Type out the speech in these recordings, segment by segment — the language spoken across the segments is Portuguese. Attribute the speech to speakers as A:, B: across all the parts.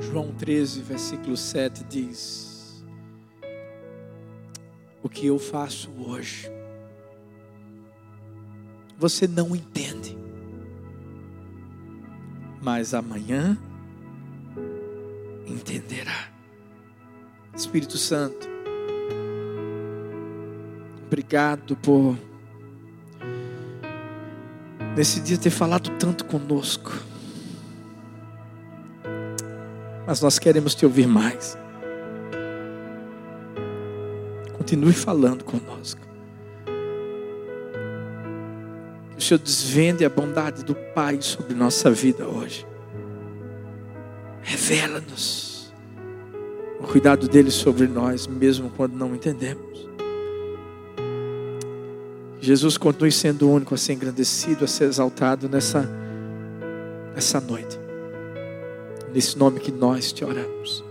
A: João 13, versículo 7 diz: O que eu faço hoje, você não entende, mas amanhã entenderá. Espírito Santo, obrigado por nesse dia ter falado tanto conosco. Mas nós queremos te ouvir mais. Continue falando conosco. Que o Senhor desvende a bondade do Pai sobre nossa vida hoje. Revela-nos o cuidado dele sobre nós, mesmo quando não entendemos. Jesus continue sendo único a ser engrandecido, a ser exaltado nessa, nessa noite. Nesse nome que nós te oramos.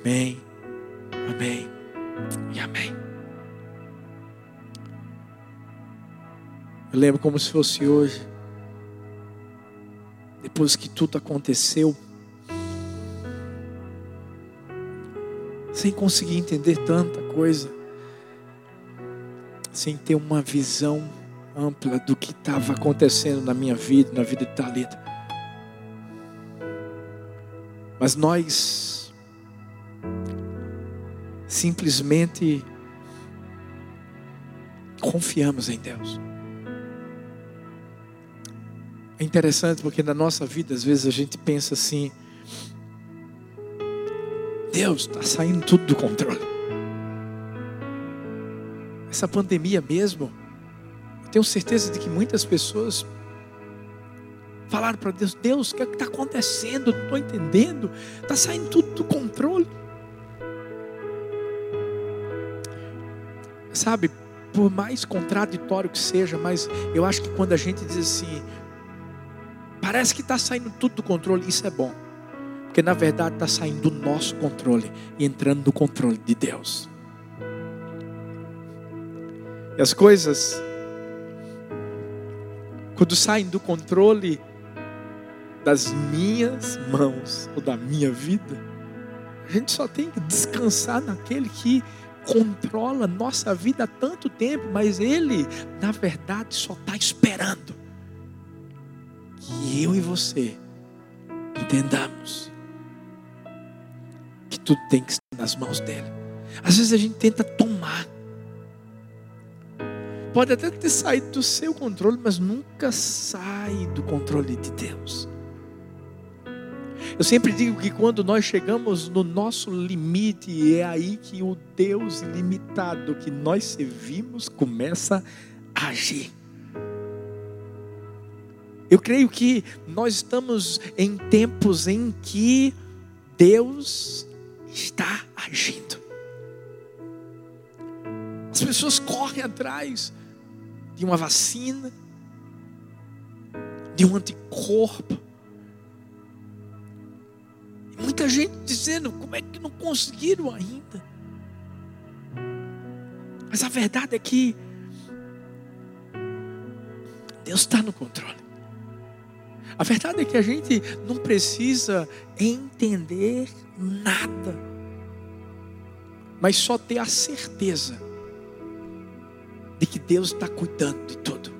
A: Amém, amém e amém. Eu lembro como se fosse hoje, depois que tudo aconteceu, sem conseguir entender tanta coisa sem ter uma visão ampla do que estava acontecendo na minha vida, na vida de Talita. Mas nós simplesmente confiamos em Deus. É interessante porque na nossa vida, às vezes a gente pensa assim: Deus está saindo tudo do controle essa pandemia mesmo, eu tenho certeza de que muitas pessoas falaram para Deus: Deus, o que é está acontecendo? Não estou entendendo. Está saindo tudo do controle. Sabe, por mais contraditório que seja, mas eu acho que quando a gente diz assim, parece que está saindo tudo do controle, isso é bom. Porque na verdade está saindo do nosso controle e entrando no controle de Deus. E as coisas, quando saem do controle das minhas mãos ou da minha vida, a gente só tem que descansar naquele que controla nossa vida há tanto tempo, mas ele, na verdade, só está esperando que eu e você entendamos que tudo tem que estar nas mãos dele. Às vezes a gente tenta tomar Pode até ter saído do seu controle, mas nunca sai do controle de Deus. Eu sempre digo que quando nós chegamos no nosso limite, é aí que o Deus ilimitado que nós servimos começa a agir. Eu creio que nós estamos em tempos em que Deus está agindo. As pessoas correm atrás de uma vacina, de um anticorpo. Muita gente dizendo: como é que não conseguiram ainda? Mas a verdade é que Deus está no controle. A verdade é que a gente não precisa entender nada, mas só ter a certeza de que Deus está cuidando de tudo.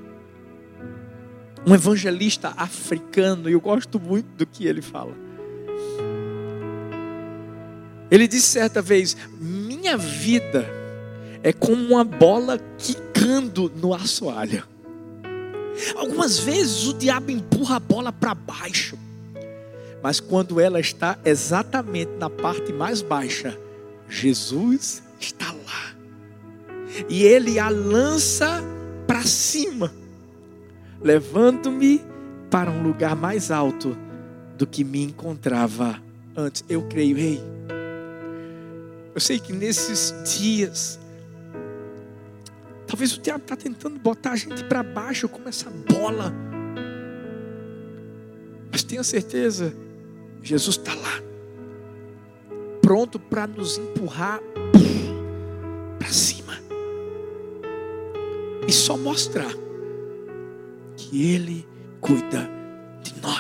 A: Um evangelista africano, e eu gosto muito do que ele fala. Ele disse certa vez: Minha vida é como uma bola quicando no assoalho. Algumas vezes o diabo empurra a bola para baixo, mas quando ela está exatamente na parte mais baixa, Jesus está lá e ele a lança para cima, levando-me para um lugar mais alto do que me encontrava antes. Eu creio, rei. Eu sei que nesses dias, talvez o diabo está tentando botar a gente para baixo como essa bola. Mas tenha certeza, Jesus está lá, pronto para nos empurrar para cima e só mostrar que Ele cuida de nós.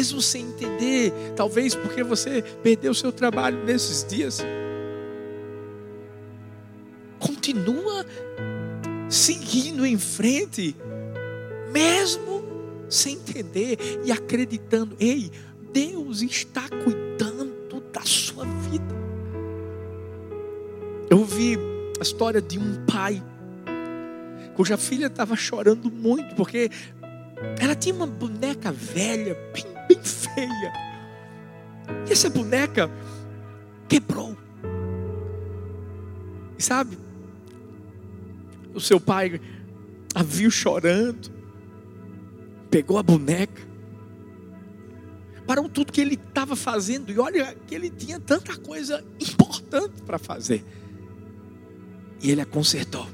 A: Mesmo sem entender, talvez porque você perdeu seu trabalho nesses dias. Continua seguindo em frente, mesmo sem entender e acreditando, ei, Deus está cuidando da sua vida. Eu ouvi a história de um pai cuja filha estava chorando muito porque ela tinha uma boneca velha, bem, feia. E essa boneca quebrou. E sabe, o seu pai a viu chorando, pegou a boneca, parou tudo que ele estava fazendo, e olha que ele tinha tanta coisa importante para fazer. E ele a consertou.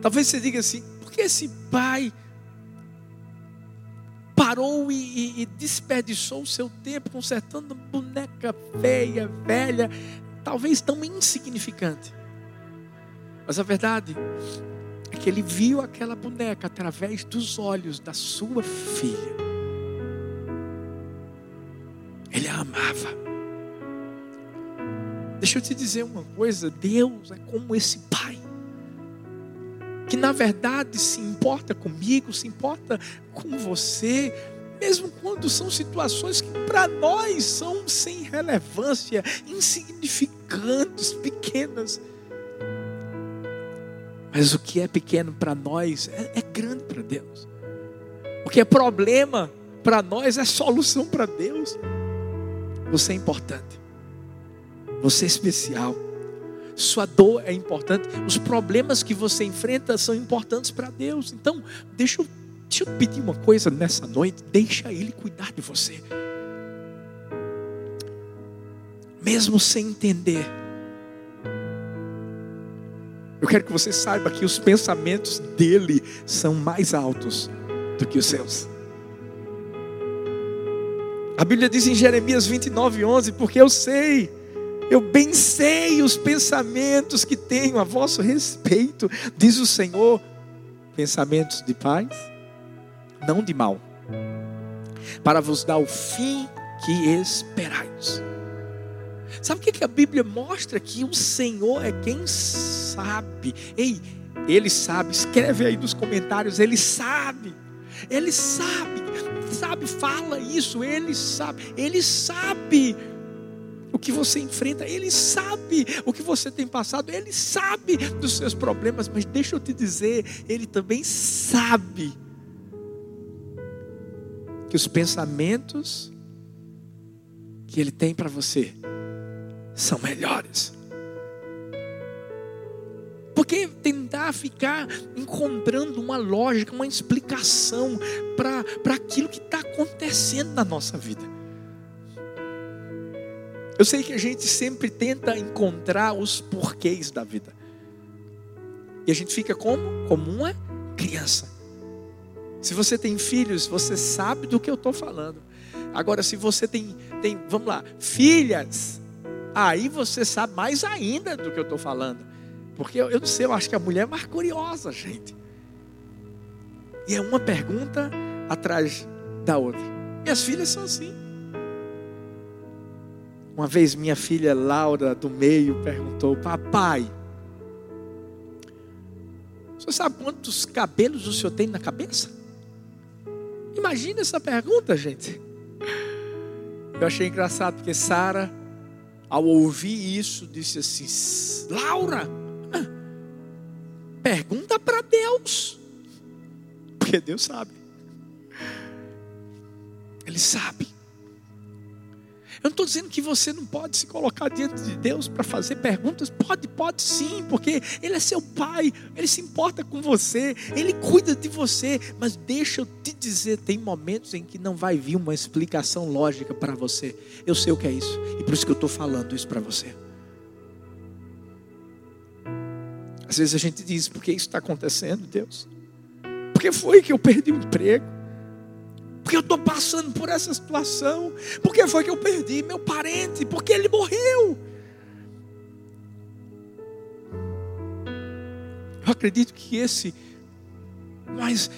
A: Talvez você diga assim: por que esse pai parou e, e, e desperdiçou o seu tempo consertando boneca feia, velha, talvez tão insignificante? Mas a verdade é que ele viu aquela boneca através dos olhos da sua filha. Ele a amava. Deixa eu te dizer uma coisa: Deus é como esse pai, que na verdade se importa comigo, se importa com você, mesmo quando são situações que para nós são sem relevância, insignificantes, pequenas. Mas o que é pequeno para nós é, é grande para Deus. O que é problema para nós é solução para Deus. Você é importante. Você é especial. Sua dor é importante. Os problemas que você enfrenta são importantes para Deus. Então, deixa eu, deixa eu pedir uma coisa nessa noite. Deixa Ele cuidar de você. Mesmo sem entender eu quero que você saiba que os pensamentos dele são mais altos do que os seus. A Bíblia diz em Jeremias 29, 11: Porque eu sei, eu bem sei os pensamentos que tenho a vosso respeito, diz o Senhor, pensamentos de paz, não de mal, para vos dar o fim que esperais. Sabe o que a Bíblia mostra? Que o Senhor é quem sabe. Ei, Ele sabe. Escreve aí nos comentários. Ele sabe. Ele sabe. Sabe, fala isso. Ele sabe. Ele sabe o que você enfrenta, Ele sabe o que você tem passado, Ele sabe dos seus problemas, mas deixa eu te dizer, Ele também sabe que os pensamentos que Ele tem para você são melhores. Porque tentar ficar encontrando uma lógica, uma explicação para aquilo que está acontecendo na nossa vida. Eu sei que a gente sempre tenta encontrar os porquês da vida. E a gente fica como? Como uma criança. Se você tem filhos, você sabe do que eu estou falando. Agora, se você tem, tem, vamos lá, filhas, aí você sabe mais ainda do que eu estou falando. Porque eu, eu não sei, eu acho que a mulher é mais curiosa, gente. E é uma pergunta atrás da outra. Minhas filhas são assim. Uma vez minha filha Laura do meio perguntou: Papai, você sabe quantos cabelos o senhor tem na cabeça? Imagina essa pergunta, gente. Eu achei engraçado porque Sara ao ouvir isso, disse assim: Laura, pergunta para Deus, porque Deus sabe, Ele sabe. Eu não estou dizendo que você não pode se colocar diante de Deus para fazer perguntas. Pode, pode sim, porque Ele é seu Pai, Ele se importa com você, Ele cuida de você. Mas deixa eu te dizer: tem momentos em que não vai vir uma explicação lógica para você. Eu sei o que é isso, e por isso que eu estou falando isso para você. Às vezes a gente diz: por que isso está acontecendo, Deus? Por que foi que eu perdi o emprego? Porque eu estou passando por essa situação. Porque foi que eu perdi meu parente. Porque ele morreu. Eu acredito que esse, mais,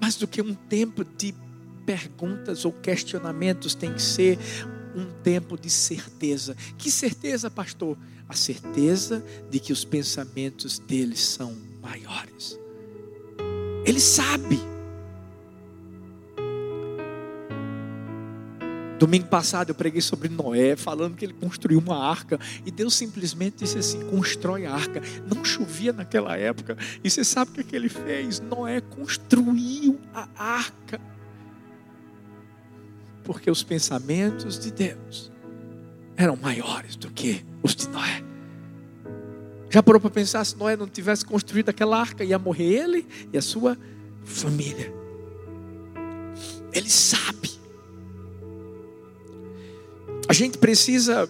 A: mais do que um tempo de perguntas ou questionamentos, tem que ser um tempo de certeza. Que certeza, pastor? A certeza de que os pensamentos deles são maiores. Ele sabe. Domingo passado eu preguei sobre Noé, falando que ele construiu uma arca, e Deus simplesmente disse assim: constrói a arca. Não chovia naquela época, e você sabe o que, é que ele fez? Noé construiu a arca, porque os pensamentos de Deus eram maiores do que os de Noé. Já parou para pensar se Noé não tivesse construído aquela arca, ia morrer ele e a sua família. Ele sabe. A gente precisa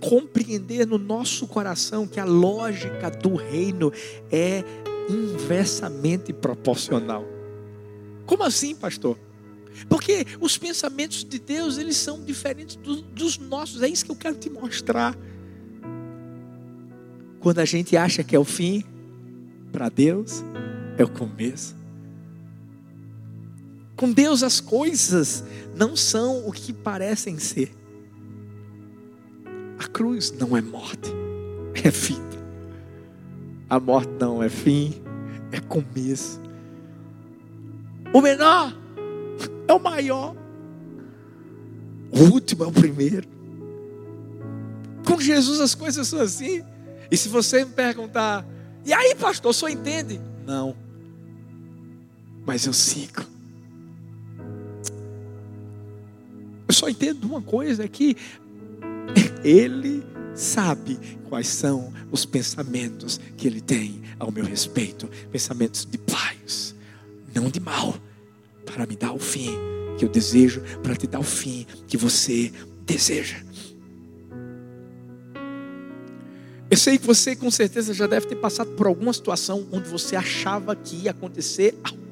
A: compreender no nosso coração que a lógica do reino é inversamente proporcional. Como assim, pastor? Porque os pensamentos de Deus, eles são diferentes do, dos nossos. É isso que eu quero te mostrar. Quando a gente acha que é o fim, para Deus é o começo. Com Deus as coisas não são o que parecem ser. Cruz não é morte, é vida. A morte não é fim, é começo. O menor é o maior. O último é o primeiro. Com Jesus as coisas são assim. E se você me perguntar, e aí, pastor, senhor entende? Não. Mas eu sigo. Eu só entendo uma coisa: é que Ele sabe quais são os pensamentos que Ele tem ao meu respeito pensamentos de paz, não de mal, para me dar o fim que eu desejo, para te dar o fim que você deseja. Eu sei que você com certeza já deve ter passado por alguma situação onde você achava que ia acontecer algo.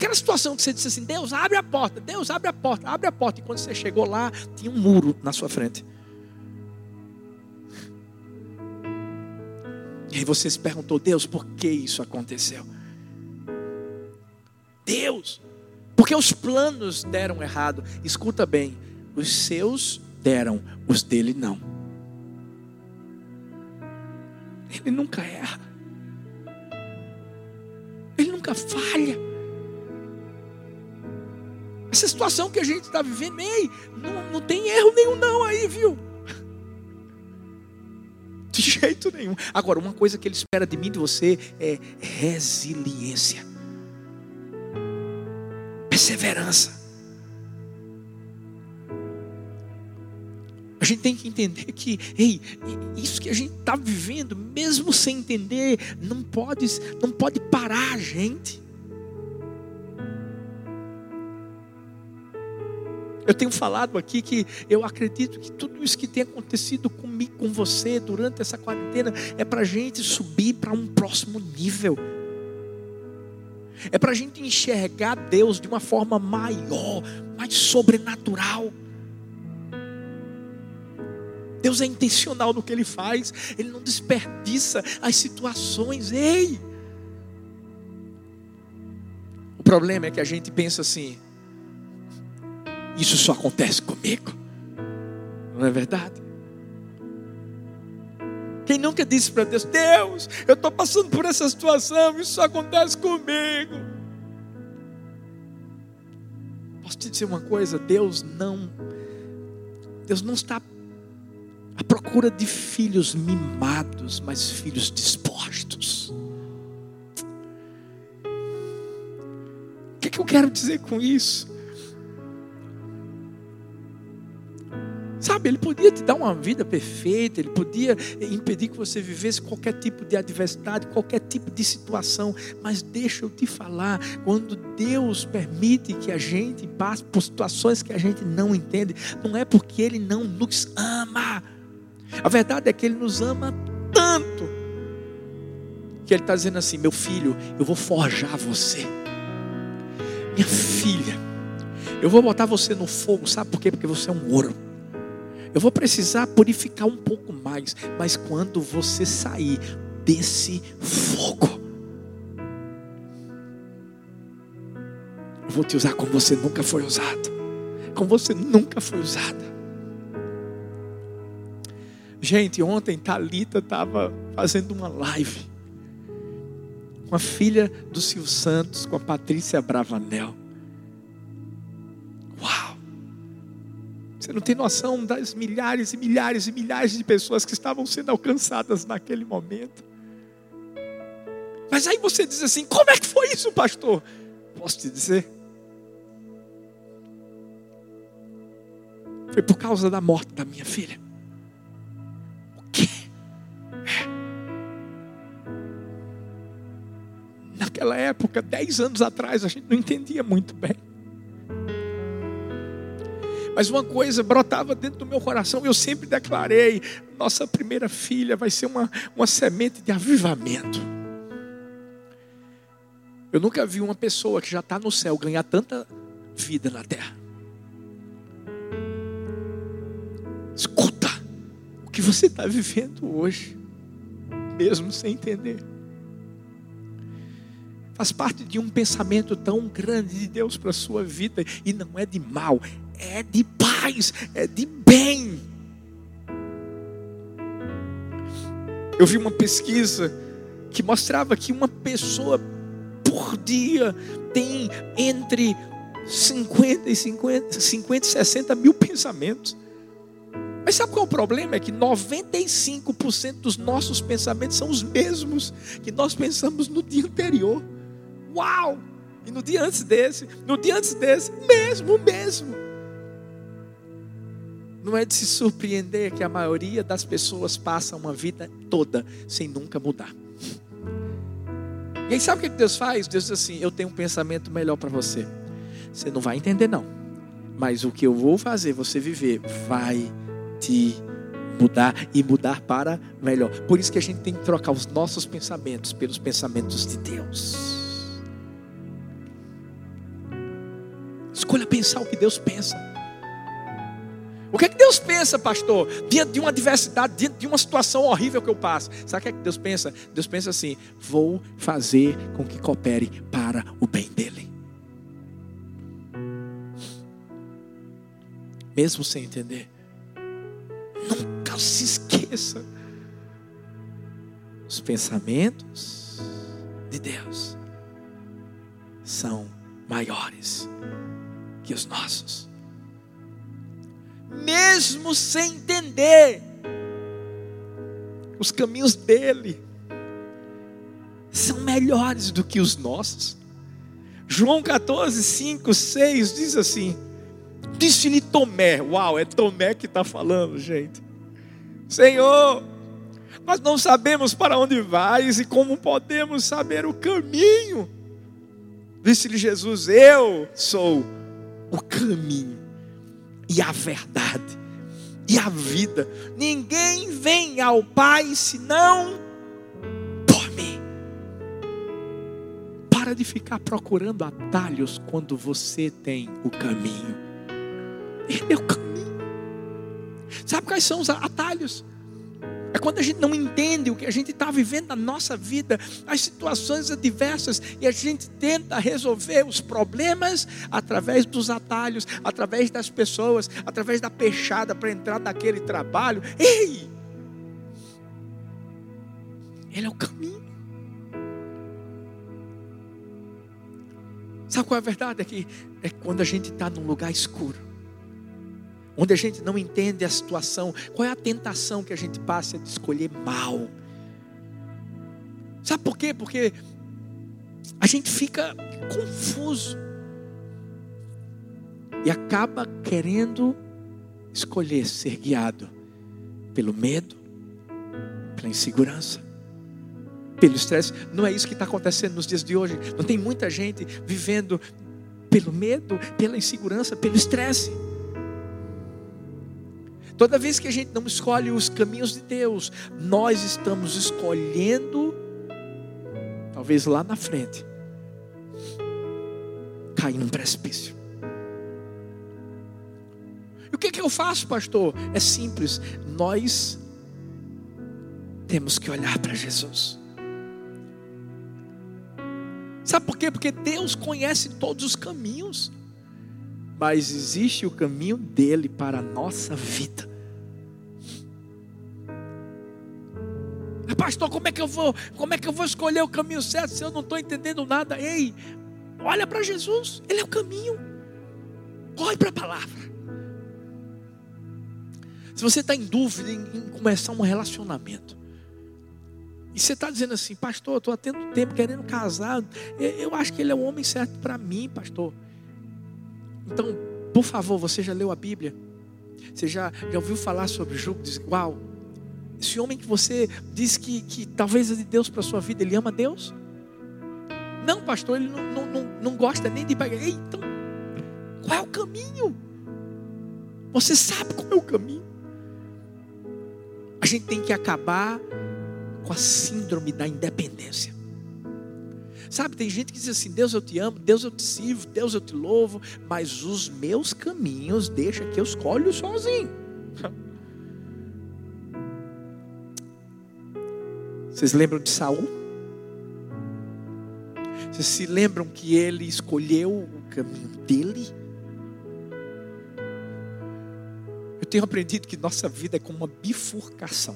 A: Aquela situação que você disse assim: Deus abre a porta, Deus abre a porta, abre a porta. E quando você chegou lá, tinha um muro na sua frente. E aí você se perguntou: Deus, por que isso aconteceu? Deus, porque os planos deram errado. Escuta bem: os seus deram, os dele não. Ele nunca erra. Ele nunca falha. Essa situação que a gente está vivendo, ei, não, não tem erro nenhum não aí, viu? De jeito nenhum. Agora, uma coisa que ele espera de mim e de você é resiliência. Perseverança. A gente tem que entender que, ei, isso que a gente está vivendo, mesmo sem entender, não pode, não pode parar a gente. Eu tenho falado aqui que eu acredito que tudo isso que tem acontecido comigo, com você, durante essa quarentena, é para a gente subir para um próximo nível. É para a gente enxergar Deus de uma forma maior, mais sobrenatural. Deus é intencional no que Ele faz, Ele não desperdiça as situações. Ei! O problema é que a gente pensa assim: isso só acontece comigo, não é verdade? Quem nunca disse para Deus: Deus, eu estou passando por essa situação, isso só acontece comigo. Posso te dizer uma coisa? Deus não, Deus não está à procura de filhos mimados, mas filhos dispostos. O que, é que eu quero dizer com isso? Sabe, ele podia te dar uma vida perfeita, ele podia impedir que você vivesse qualquer tipo de adversidade, qualquer tipo de situação, mas deixa eu te falar, quando Deus permite que a gente passe por situações que a gente não entende, não é porque ele não nos ama, a verdade é que Ele nos ama tanto, que Ele está dizendo assim: meu filho, eu vou forjar você, minha filha, eu vou botar você no fogo, sabe por quê? Porque você é um ouro. Eu vou precisar purificar um pouco mais, mas quando você sair desse fogo, vou te usar como você nunca foi usado. Como você nunca foi usada. Gente, ontem Talita estava fazendo uma live com a filha do Silvio Santos, com a Patrícia Bravanel. Você não tem noção das milhares e milhares e milhares de pessoas que estavam sendo alcançadas naquele momento. Mas aí você diz assim: como é que foi isso, pastor? Posso te dizer? Foi por causa da morte da minha filha. O quê? É. Naquela época, dez anos atrás, a gente não entendia muito bem. Mas uma coisa brotava dentro do meu coração, eu sempre declarei: nossa primeira filha vai ser uma, uma semente de avivamento. Eu nunca vi uma pessoa que já está no céu ganhar tanta vida na terra. Escuta o que você está vivendo hoje, mesmo sem entender. Faz parte de um pensamento tão grande de Deus para a sua vida, e não é de mal, é de paz, é de bem. Eu vi uma pesquisa que mostrava que uma pessoa por dia tem entre 50 e 50, 50 e 60 mil pensamentos. Mas sabe qual é o problema? É que 95% dos nossos pensamentos são os mesmos que nós pensamos no dia anterior. Uau! E no dia antes desse, no dia antes desse, mesmo, mesmo. Não é de se surpreender que a maioria das pessoas passa uma vida toda sem nunca mudar. E aí sabe o que Deus faz? Deus diz assim: Eu tenho um pensamento melhor para você. Você não vai entender, não. Mas o que eu vou fazer você viver vai te mudar e mudar para melhor. Por isso que a gente tem que trocar os nossos pensamentos pelos pensamentos de Deus. Escolha pensar o que Deus pensa. O que é que Deus pensa, pastor? Diante de uma adversidade, diante de uma situação horrível que eu passo. Sabe o que é que Deus pensa? Deus pensa assim: vou fazer com que coopere para o bem dele. Mesmo sem entender. Nunca se esqueça. Os pensamentos de Deus são maiores que os nossos mesmo sem entender os caminhos dele, são melhores do que os nossos. João 14, 5, 6 diz assim: Disse-lhe Tomé, uau, é Tomé que está falando, gente. Senhor, nós não sabemos para onde vais e como podemos saber o caminho. Disse-lhe Jesus: Eu sou o caminho e a verdade e a vida. Ninguém vem ao Pai senão por mim. Para de ficar procurando atalhos quando você tem o caminho. Ele é o caminho. Sabe quais são os atalhos? É quando a gente não entende o que a gente está vivendo na nossa vida, as situações adversas, e a gente tenta resolver os problemas através dos atalhos, através das pessoas, através da peixada para entrar naquele trabalho. Ei! Ele é o caminho. Sabe qual é a verdade? É que é quando a gente está num lugar escuro onde a gente não entende a situação, qual é a tentação que a gente passa de escolher mal? Sabe por quê? Porque a gente fica confuso e acaba querendo escolher ser guiado pelo medo, pela insegurança, pelo estresse. Não é isso que está acontecendo nos dias de hoje. Não tem muita gente vivendo pelo medo, pela insegurança, pelo estresse. Toda vez que a gente não escolhe os caminhos de Deus, nós estamos escolhendo, talvez lá na frente, cair num precipício. E o que, que eu faço, pastor? É simples, nós temos que olhar para Jesus. Sabe por quê? Porque Deus conhece todos os caminhos. Mas existe o caminho dele para a nossa vida. Pastor, como é que eu vou? Como é que eu vou escolher o caminho certo se eu não estou entendendo nada? Ei, olha para Jesus, Ele é o caminho. Olhe para a palavra. Se você está em dúvida em, em, começar um relacionamento, e você está dizendo assim, pastor, estou há tanto tempo querendo casar, eu acho que ele é o homem certo para mim, pastor. Então, por favor, você já leu a Bíblia? Você já, já ouviu falar sobre o jugo desigual? Esse homem que você diz que, que talvez é de Deus para a sua vida, ele ama Deus? Não, pastor, ele não, não, não, não gosta nem de pagar. Ei, então, qual é o caminho? Você sabe qual é o caminho? A gente tem que acabar com a síndrome da independência. Sabe, tem gente que diz assim: Deus eu te amo, Deus eu te sirvo, Deus eu te louvo, mas os meus caminhos deixa que eu escolho sozinho. Vocês lembram de Saul? Vocês se lembram que ele escolheu o caminho dele? Eu tenho aprendido que nossa vida é como uma bifurcação.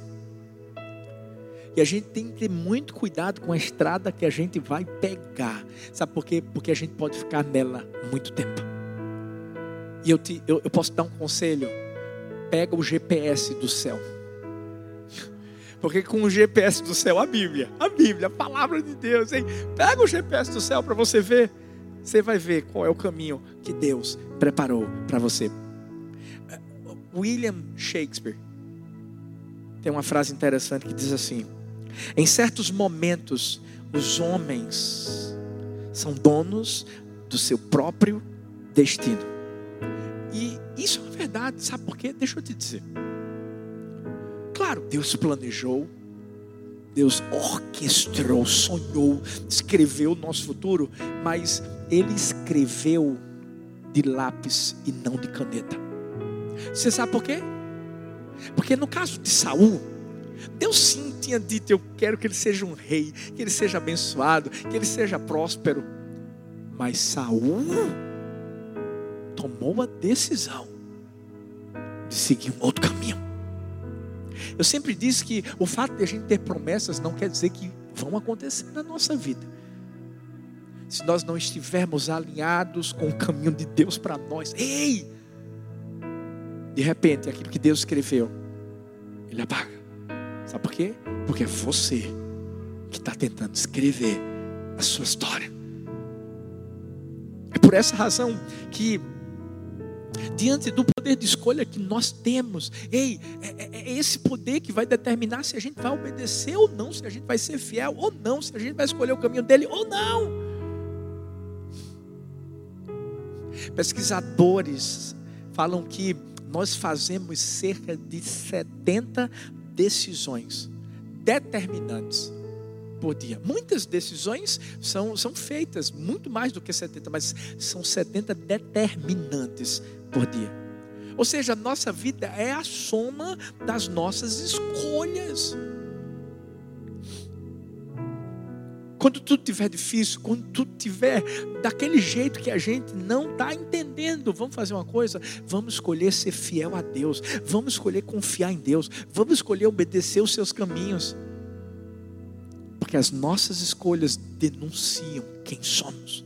A: E a gente tem que ter muito cuidado com a estrada que a gente vai pegar. Sabe por quê? Porque a gente pode ficar nela muito tempo. E eu, te, eu, eu posso dar um conselho: pega o GPS do céu porque com o GPS do céu, a Bíblia, a Bíblia, a palavra de Deus, hein? Pega o GPS do céu para você ver. Você vai ver qual é o caminho que Deus preparou para você. William Shakespeare tem uma frase interessante que diz assim: Em certos momentos, os homens são donos do seu próprio destino. E isso é verdade, sabe por quê? Deixa eu te dizer. Claro, Deus planejou, Deus orquestrou, sonhou, escreveu o nosso futuro, mas Ele escreveu de lápis e não de caneta. Você sabe por quê? Porque no caso de Saul, Deus sim tinha dito: Eu quero que ele seja um rei, que ele seja abençoado, que ele seja próspero. Mas Saul tomou a decisão de seguir um outro caminho. Eu sempre disse que o fato de a gente ter promessas não quer dizer que vão acontecer na nossa vida. Se nós não estivermos alinhados com o caminho de Deus para nós, ei! De repente, aquilo que Deus escreveu, Ele apaga. Sabe por quê? Porque é você que está tentando escrever a sua história. É por essa razão que diante do poder de escolha que nós temos. Ei, é, é, é, esse poder que vai determinar se a gente vai obedecer ou não, se a gente vai ser fiel ou não, se a gente vai escolher o caminho dele ou não. Pesquisadores falam que nós fazemos cerca de 70 decisões determinantes por dia. Muitas decisões são, são feitas, muito mais do que 70, mas são 70 determinantes por dia. Ou seja, a nossa vida é a soma das nossas escolhas. Quando tudo estiver difícil, quando tudo estiver daquele jeito que a gente não está entendendo, vamos fazer uma coisa? Vamos escolher ser fiel a Deus, vamos escolher confiar em Deus, vamos escolher obedecer os seus caminhos. Porque as nossas escolhas denunciam quem somos,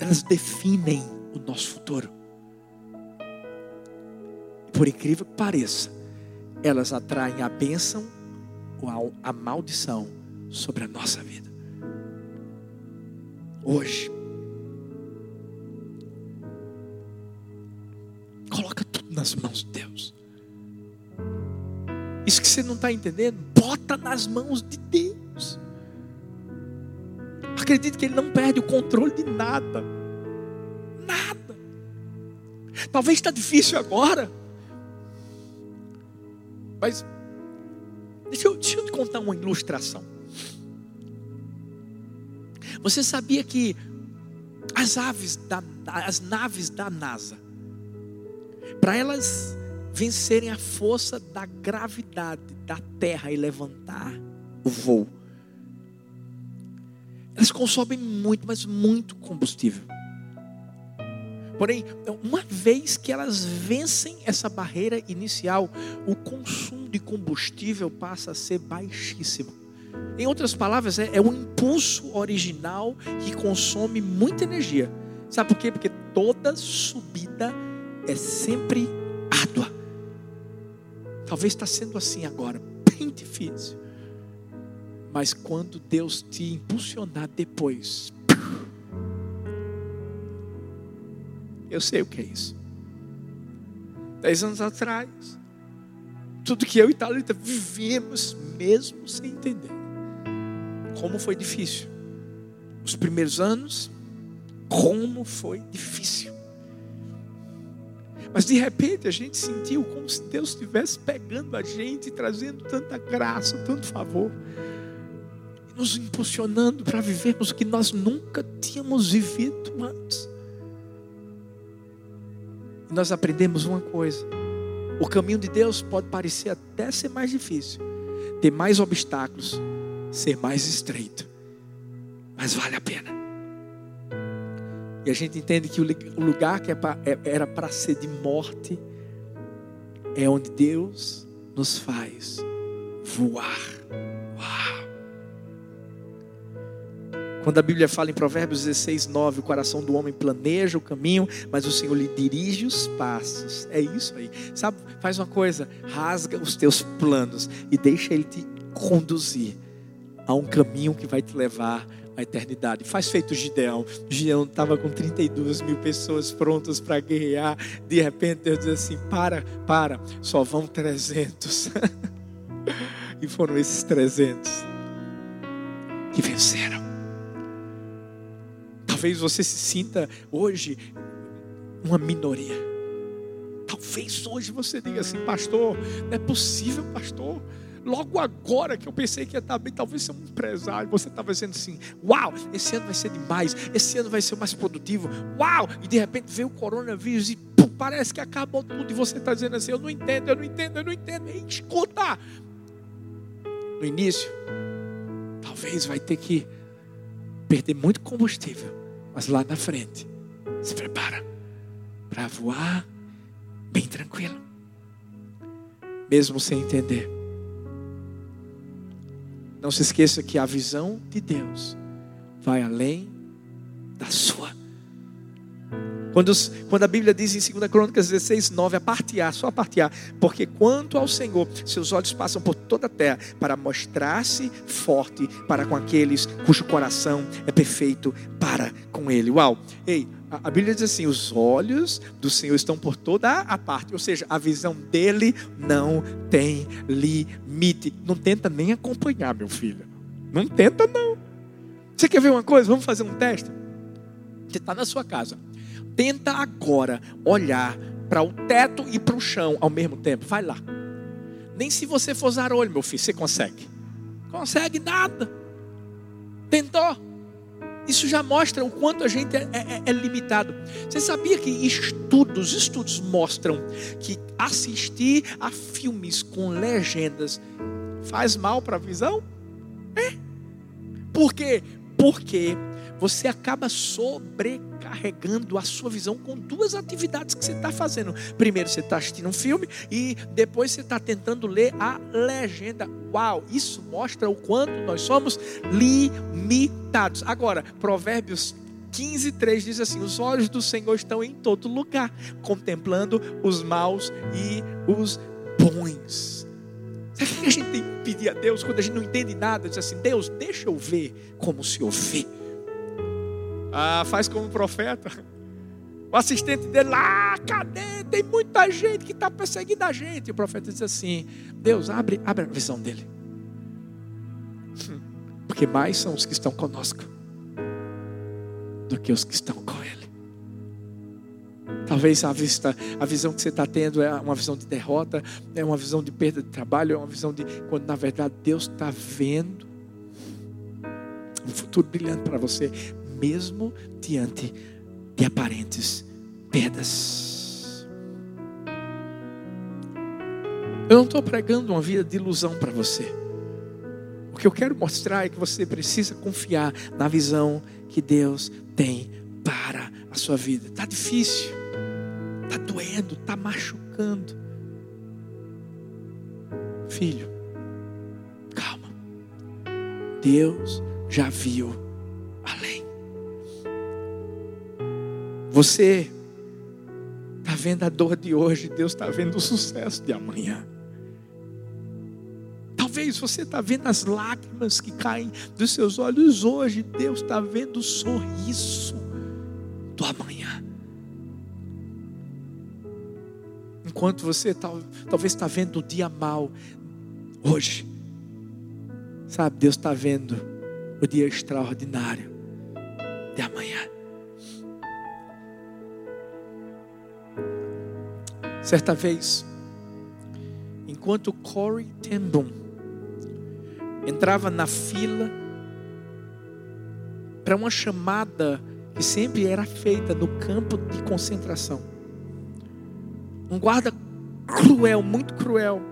A: elas definem o nosso futuro por incrível que pareça, elas atraem a bênção ou a maldição sobre a nossa vida. Hoje, coloca tudo nas mãos de Deus. Isso que você não está entendendo, bota nas mãos de Deus. Acredite que Ele não perde o controle de nada. Nada. Talvez está difícil agora. Mas deixa eu, deixa eu te contar uma ilustração. Você sabia que as aves da, as naves da NASA, para elas vencerem a força da gravidade da Terra e levantar o voo, Elas consomem muito, mas muito combustível. Porém, uma vez que elas vencem essa barreira inicial, o consumo de combustível passa a ser baixíssimo. Em outras palavras, é, é o impulso original que consome muita energia. Sabe por quê? Porque toda subida é sempre árdua. Talvez está sendo assim agora, bem difícil. Mas quando Deus te impulsionar depois, eu sei o que é isso. Dez anos atrás, tudo que eu e Thalita vivemos, mesmo sem entender, como foi difícil. Os primeiros anos, como foi difícil. Mas de repente a gente sentiu como se Deus estivesse pegando a gente, trazendo tanta graça, tanto favor, nos impulsionando para vivermos o que nós nunca tínhamos vivido antes. Nós aprendemos uma coisa: o caminho de Deus pode parecer até ser mais difícil, ter mais obstáculos, ser mais estreito, mas vale a pena. E a gente entende que o lugar que é é, era para ser de morte é onde Deus nos faz voar. Uau! Quando a Bíblia fala em Provérbios 16, 9, o coração do homem planeja o caminho, mas o Senhor lhe dirige os passos. É isso aí. Sabe, faz uma coisa, rasga os teus planos e deixa Ele te conduzir a um caminho que vai te levar a eternidade. Faz feito Gideão. Gideão estava com 32 mil pessoas prontas para guerrear. De repente Deus diz assim: para, para, só vão 300. e foram esses 300 que venceram. Talvez você se sinta hoje uma minoria. Talvez hoje você diga assim, pastor, não é possível, pastor. Logo agora que eu pensei que ia estar bem, talvez ser um empresário, você estava dizendo assim: Uau, esse ano vai ser demais, esse ano vai ser mais produtivo, uau, e de repente veio o coronavírus e pum, parece que acabou tudo, e você está dizendo assim: Eu não entendo, eu não entendo, eu não entendo, e escuta. No início, talvez vai ter que perder muito combustível, mas lá na frente, se prepara para voar bem tranquilo, mesmo sem entender. Não se esqueça que a visão de Deus vai além da sua. Quando, quando, a Bíblia diz em 2 Crônicas 16, 9, a partear, só a partear, porque quanto ao Senhor, seus olhos passam por toda a terra para mostrar-se forte para com aqueles cujo coração é perfeito para com Ele. Uau! Ei, a Bíblia diz assim: os olhos do Senhor estão por toda a parte, ou seja, a visão dele não tem limite. Não tenta nem acompanhar, meu filho. Não tenta, não. Você quer ver uma coisa? Vamos fazer um teste? Você está na sua casa. Tenta agora olhar para o teto e para o chão ao mesmo tempo. Vai lá. Nem se você for olho, meu filho, você consegue. Consegue nada. Tentou. Isso já mostra o quanto a gente é, é, é, limitado. Você sabia que estudos, estudos mostram que assistir a filmes com legendas faz mal para a visão? É. Por quê? Porque você acaba sobrecarregando a sua visão com duas atividades que você está fazendo. Primeiro, você está assistindo um filme e depois você está tentando ler a legenda. Uau, isso mostra o quanto nós somos limitados. Agora, Provérbios 15, 3 diz assim: Os olhos do Senhor estão em todo lugar, contemplando os maus e os bons. Sabe o que a gente tem que pedir a Deus quando a gente não entende nada? Diz assim: Deus, deixa eu ver como o Senhor vê. Ah, faz como profeta. O assistente dele lá, cadê? Tem muita gente que está perseguindo a gente. E o profeta diz assim: Deus, abre, abre a visão dele. Porque mais são os que estão conosco do que os que estão com ele. Talvez a, vista, a visão que você está tendo é uma visão de derrota, é uma visão de perda de trabalho, é uma visão de. Quando na verdade Deus está vendo um futuro brilhante para você mesmo diante de aparentes perdas. Eu não estou pregando uma vida de ilusão para você. O que eu quero mostrar é que você precisa confiar na visão que Deus tem para a sua vida. Está difícil, está doendo, está machucando. Filho, calma. Deus já viu além. Você está vendo a dor de hoje, Deus está vendo o sucesso de amanhã. Talvez você está vendo as lágrimas que caem dos seus olhos hoje, Deus está vendo o sorriso do amanhã. Enquanto você tal, talvez está vendo o dia mal hoje, sabe, Deus está vendo o dia extraordinário de amanhã. Certa vez, enquanto Corey Ten Boom entrava na fila para uma chamada que sempre era feita no campo de concentração. Um guarda cruel, muito cruel,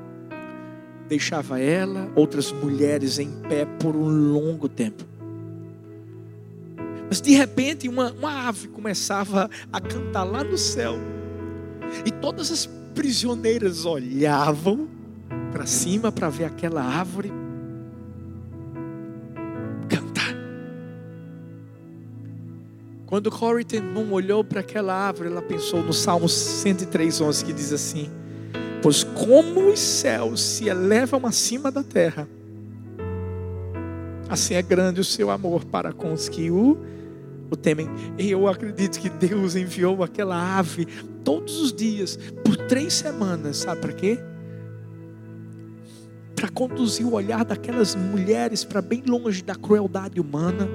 A: deixava ela, outras mulheres em pé por um longo tempo. Mas de repente uma, uma ave começava a cantar lá no céu. E todas as prisioneiras olhavam para cima para ver aquela árvore Quando Corrie ten Boom olhou para aquela árvore, ela pensou no Salmo 103:11 que diz assim: Pois como os céus se elevam acima da terra, assim é grande o seu amor para com os que o, o temem. Eu acredito que Deus enviou aquela ave todos os dias, por três semanas, sabe para quê? Para conduzir o olhar daquelas mulheres para bem longe da crueldade humana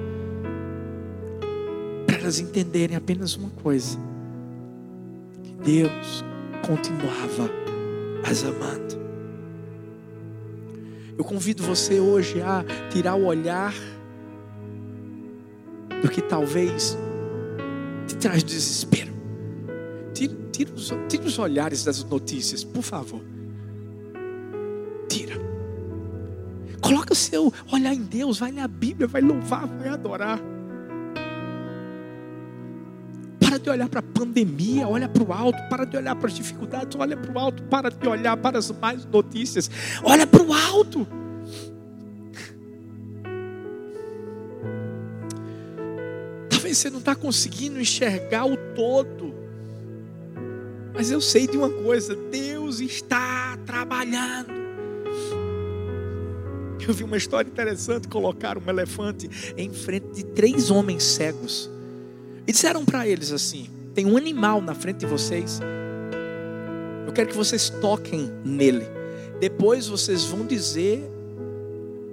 A: elas entenderem apenas uma coisa: que Deus continuava as amando. Eu convido você hoje a tirar o olhar do que talvez te traz desespero. Tira, tira, os, tira os olhares das notícias, por favor. Tira. Coloca o seu olhar em Deus, vai ler a Bíblia, vai louvar, vai adorar. Para de olhar para a pandemia, olha para o alto. Para de olhar para as dificuldades, olha para o alto. Para de olhar para as mais notícias, olha para o alto. Você não está conseguindo enxergar o todo. Mas eu sei de uma coisa: Deus está trabalhando. Eu vi uma história interessante: colocaram um elefante em frente de três homens cegos. E disseram para eles assim: tem um animal na frente de vocês. Eu quero que vocês toquem nele. Depois vocês vão dizer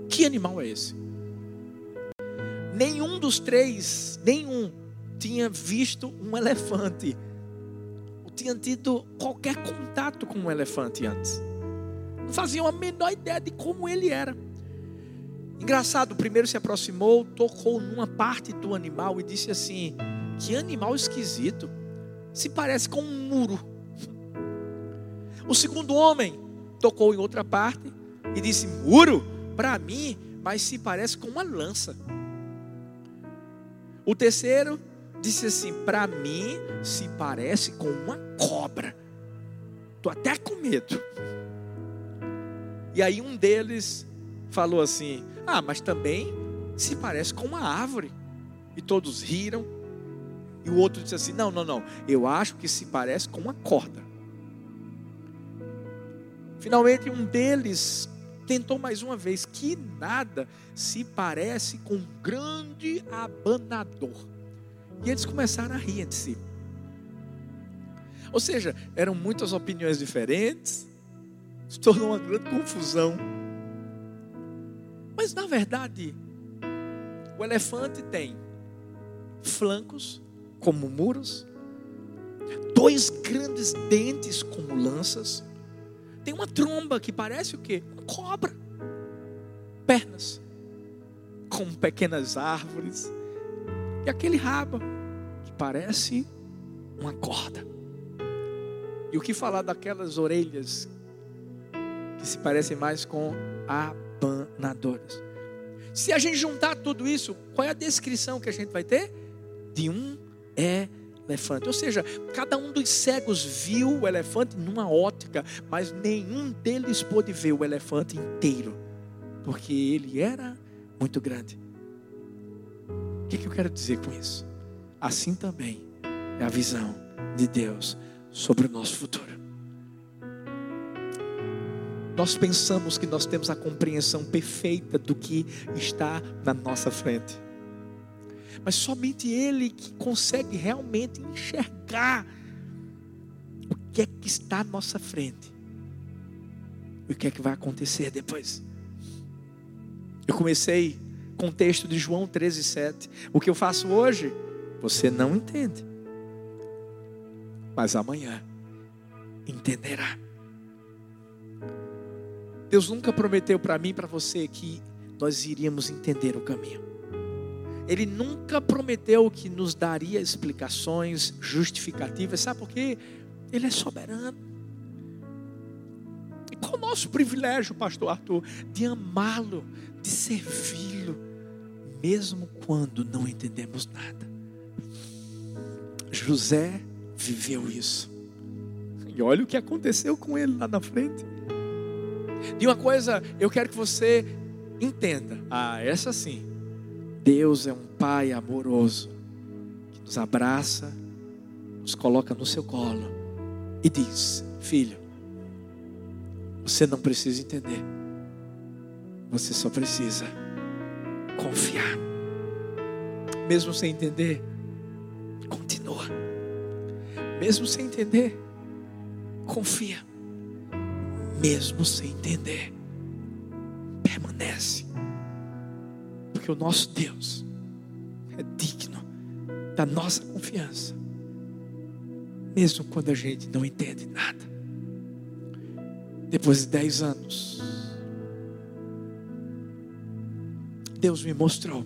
A: que animal é esse. Nenhum dos três, nenhum, tinha visto um elefante. Ou tinha tido qualquer contato com um elefante antes. Não faziam a menor ideia de como ele era. Engraçado, o primeiro se aproximou, tocou numa parte do animal e disse assim: que animal esquisito. Se parece com um muro. O segundo homem tocou em outra parte e disse: Muro? Para mim, mas se parece com uma lança. O terceiro disse assim: Para mim, se parece com uma cobra. Estou até com medo. E aí um deles falou assim: Ah, mas também se parece com uma árvore. E todos riram. E o outro disse assim: Não, não, não. Eu acho que se parece com uma corda. Finalmente, um deles tentou mais uma vez: Que nada se parece com um grande abanador. E eles começaram a rir entre si. Ou seja, eram muitas opiniões diferentes, se tornou uma grande confusão. Mas na verdade, o elefante tem flancos como muros, dois grandes dentes como lanças, tem uma tromba que parece o quê? Cobra, pernas como pequenas árvores, e aquele rabo que parece uma corda. E o que falar daquelas orelhas que se parecem mais com abanadoras? Se a gente juntar tudo isso, qual é a descrição que a gente vai ter? De um elefante. Ou seja, cada um dos cegos viu o elefante numa ótica, mas nenhum deles pôde ver o elefante inteiro, porque ele era muito grande. O que, eu quero dizer com isso? Assim também é a visão de Deus sobre o nosso futuro. Nós pensamos que nós temos a compreensão perfeita do que está na nossa frente. Mas somente Ele que consegue realmente enxergar o que é que está à nossa frente. E o que é que vai acontecer depois. Eu comecei com o texto de João 13, 7. O que eu faço hoje, você não entende. Mas amanhã entenderá. Deus nunca prometeu para mim e para você que nós iríamos entender o caminho. Ele nunca prometeu que nos daria explicações justificativas, sabe por quê? Ele é soberano. E qual o nosso privilégio, pastor Arthur, de amá-lo, de servi-lo, mesmo quando não entendemos nada. José viveu isso. E olha o que aconteceu com ele lá na frente. De uma coisa, eu quero que você entenda. Ah, essa sim. Deus é um Pai amoroso que nos abraça, nos coloca no seu colo e diz: Filho, você não precisa entender, você só precisa confiar. Mesmo sem entender, continua. Mesmo sem entender, confia mesmo sem entender, permanece, porque o nosso Deus é digno da nossa confiança, mesmo quando a gente não entende nada. Depois de dez anos, Deus me mostrou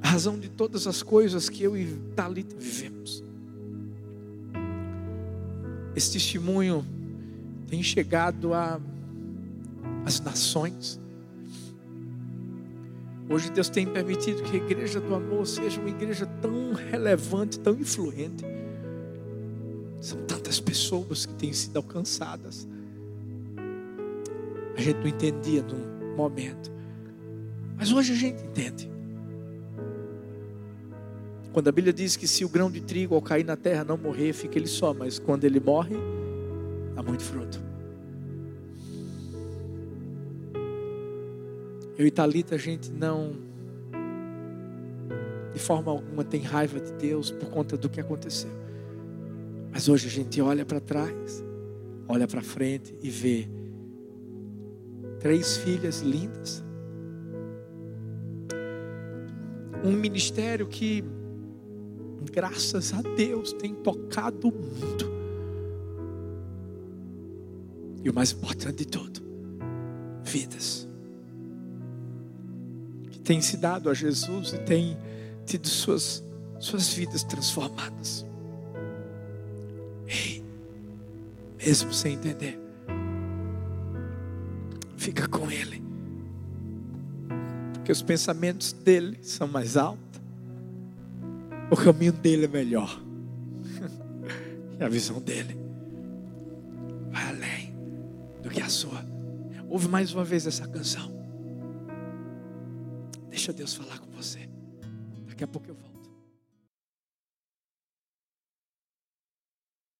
A: a razão de todas as coisas que eu e Talita vivemos. Esse testemunho tem chegado às nações. Hoje Deus tem permitido que a igreja do amor seja uma igreja tão relevante, tão influente. São tantas pessoas que têm sido alcançadas. A gente não entendia no momento. Mas hoje a gente entende. Quando a Bíblia diz que se o grão de trigo ao cair na terra não morrer, fica ele só, mas quando ele morre, dá muito fruto. Eu e Talita, a gente não, de forma alguma, tem raiva de Deus por conta do que aconteceu. Mas hoje a gente olha para trás, olha para frente e vê três filhas lindas, um ministério que, graças a Deus, tem tocado o mundo. E o mais importante de tudo, vidas. Têm se dado a Jesus e têm tido suas, suas vidas transformadas. Ei, mesmo sem entender, fica com Ele. Porque os pensamentos dele são mais altos. O caminho dele é melhor. e a visão dele vai além do que a sua. Ouve mais uma vez essa canção. Deixa Deus falar com você. Daqui a pouco eu volto.